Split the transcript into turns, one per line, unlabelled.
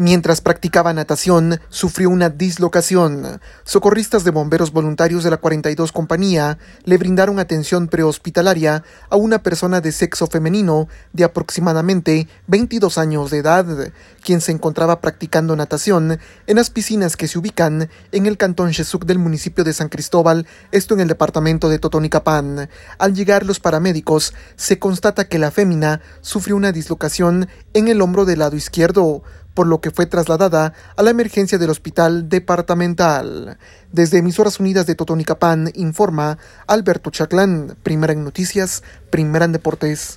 Mientras practicaba natación, sufrió una dislocación. Socorristas de bomberos voluntarios de la 42 Compañía le brindaron atención prehospitalaria a una persona de sexo femenino de aproximadamente 22 años de edad, quien se encontraba practicando natación en las piscinas que se ubican en el cantón Chesuc del municipio de San Cristóbal, esto en el departamento de Totonicapán. Al llegar los paramédicos, se constata que la fémina sufrió una dislocación en el hombro del lado izquierdo, por lo que fue trasladada a la emergencia del hospital departamental. Desde Emisoras Unidas de Totonicapán informa Alberto Chaclán, primera en noticias, primera en deportes.